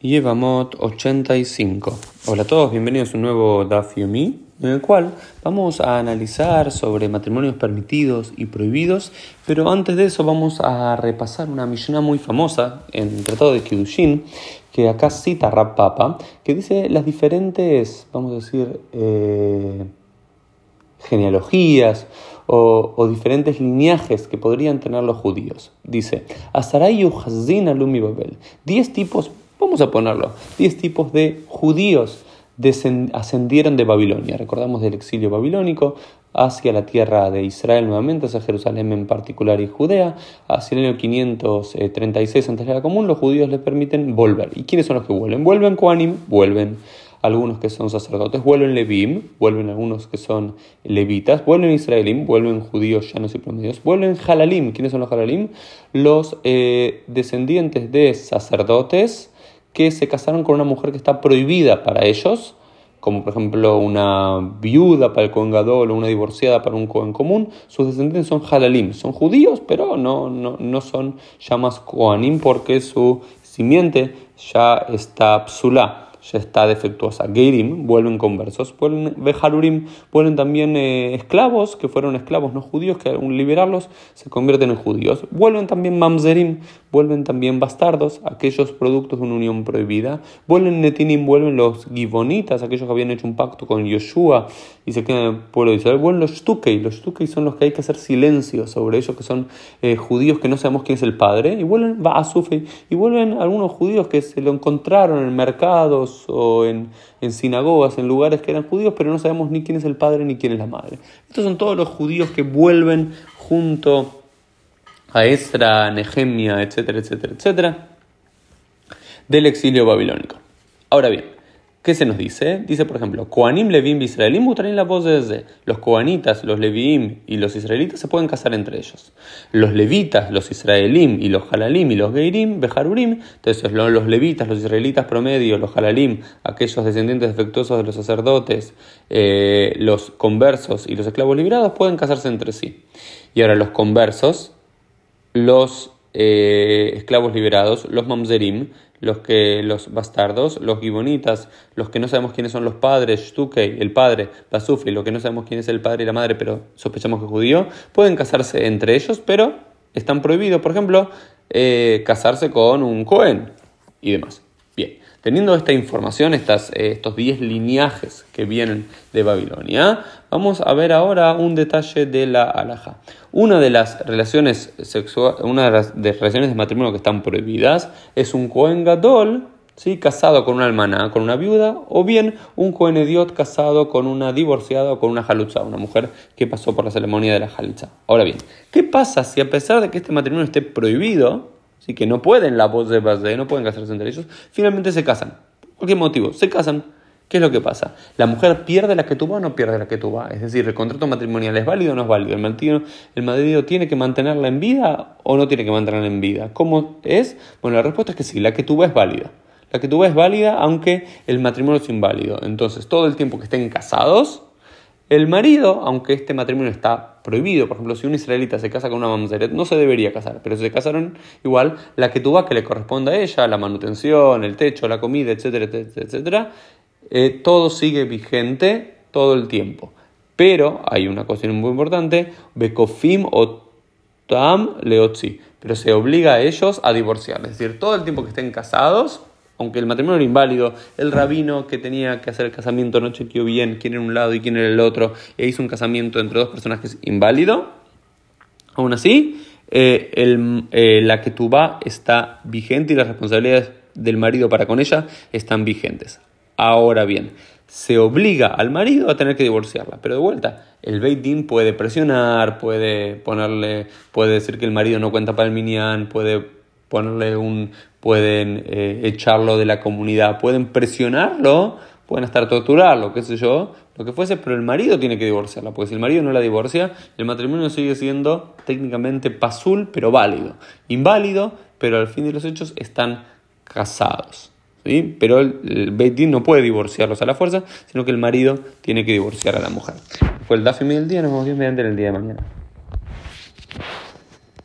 Yevamot 85. Hola a todos, bienvenidos a un nuevo Daf Yomi, en el cual vamos a analizar sobre matrimonios permitidos y prohibidos, pero antes de eso vamos a repasar una Mishnah muy famosa en el Tratado de Kiddushin, que acá cita Rab Papa, que dice las diferentes, vamos a decir, eh, genealogías o, diferentes lineajes que podrían tener los judíos. Dice, Asaray Hazin Alumi Babel, 10 tipos vamos a ponerlo, 10 tipos de judíos ascendieron de Babilonia. Recordamos del exilio babilónico hacia la tierra de Israel nuevamente, hacia Jerusalén en particular y Judea. Hacia el año 536 antes de la común, los judíos les permiten volver. ¿Y quiénes son los que vuelven? Vuelven Koanim, vuelven algunos que son sacerdotes, vuelven Levim, vuelven algunos que son levitas, vuelven Israelim, vuelven judíos llanos y promedios, vuelven Halalim. ¿Quiénes son los Halalim? Los eh, descendientes de sacerdotes que se casaron con una mujer que está prohibida para ellos, como por ejemplo una viuda para el Cohen o una divorciada para un Cohen común, sus descendientes son halalim, son judíos, pero no, no, no son llamas Kohanim porque su simiente ya está psulá ya está defectuosa. Geirim vuelven conversos, vuelven Beharurim, vuelven también eh, esclavos, que fueron esclavos no judíos, que al liberarlos se convierten en judíos. Vuelven también Mamzerim, vuelven también bastardos, aquellos productos de una unión prohibida. Vuelven Netinim, vuelven los Gibonitas, aquellos que habían hecho un pacto con Yoshua y se quedan en el pueblo de Israel. Vuelven los Shtukei, los Shtukei son los que hay que hacer silencio sobre ellos, que son eh, judíos que no sabemos quién es el padre. Y vuelven Baasufei, y vuelven algunos judíos que se lo encontraron en mercados o en, en sinagogas, en lugares que eran judíos, pero no sabemos ni quién es el padre ni quién es la madre. Estos son todos los judíos que vuelven junto a Estra, Nehemia, etcétera, etcétera, etcétera, del exilio babilónico. Ahora bien, ¿qué se nos dice? Dice, por ejemplo, Koanim, Levim, Israelim, Mutarim la voz desde. Los Koanitas, los Levim y los israelitas se pueden casar entre ellos. Los levitas, los israelim y los halalim y los geirim, beharurim, entonces los levitas, los israelitas promedio, los halalim, aquellos descendientes defectuosos de los sacerdotes, eh, los conversos y los esclavos liberados pueden casarse entre sí. Y ahora los conversos, los eh, esclavos liberados, los mamzerim, los, que, los bastardos, los gibonitas, los que no sabemos quiénes son los padres, Shtukei, el padre, Basufli, los que no sabemos quién es el padre y la madre, pero sospechamos que es judío, pueden casarse entre ellos, pero están prohibidos, por ejemplo, eh, casarse con un Cohen y demás. Teniendo esta información, eh, estos 10 lineajes que vienen de Babilonia, vamos a ver ahora un detalle de la alhaja. Una de las relaciones sexuales, una de las relaciones de matrimonio que están prohibidas es un Cohen Gadol, ¿sí? casado con una almaná, con una viuda, o bien un Cohen Ediot casado con una divorciada o con una jalutza, una mujer que pasó por la ceremonia de la jalutza. Ahora bien, ¿qué pasa si a pesar de que este matrimonio esté prohibido, ¿sí? que no pueden la voz de base, no pueden casarse entre ellos, finalmente se casan? ¿Por qué motivo? Se casan. ¿Qué es lo que pasa? ¿La mujer pierde la que tuvo o no pierde la que tuvo? Es decir, ¿el contrato matrimonial es válido o no es válido? ¿El marido, ¿El marido tiene que mantenerla en vida o no tiene que mantenerla en vida? ¿Cómo es? Bueno, la respuesta es que sí, la que tuvo es válida. La que tuvo es válida aunque el matrimonio es inválido. Entonces, todo el tiempo que estén casados, el marido, aunque este matrimonio está prohibido, por ejemplo, si un israelita se casa con una mamzeret, no se debería casar, pero si se casaron igual, la que tuvo que le corresponde a ella, la manutención, el techo, la comida, etcétera, etcétera, etcétera, eh, todo sigue vigente todo el tiempo. Pero hay una cuestión muy importante, Bekofim o Tam Leotzi, pero se obliga a ellos a divorciar, es decir, todo el tiempo que estén casados, aunque el matrimonio era inválido, el rabino que tenía que hacer el casamiento no chequeó bien quién era un lado y quién era el otro, e hizo un casamiento entre dos personajes inválido. Aún así, eh, eh, la que tuba está vigente y las responsabilidades del marido para con ella están vigentes. Ahora bien, se obliga al marido a tener que divorciarla, pero de vuelta, el Beit Din puede presionar, puede ponerle, puede decir que el marido no cuenta para el minyan, puede ponerle un, pueden eh, echarlo de la comunidad, pueden presionarlo, pueden hasta torturarlo, qué sé yo, lo que fuese, pero el marido tiene que divorciarla, porque si el marido no la divorcia, el matrimonio sigue siendo técnicamente pasul, pero válido. Inválido, pero al fin de los hechos están casados. ¿sí? Pero el, el no puede divorciarlos a la fuerza, sino que el marido tiene que divorciar a la mujer. Fue el Dafimi del día, nos vemos bien mediante el día de mañana.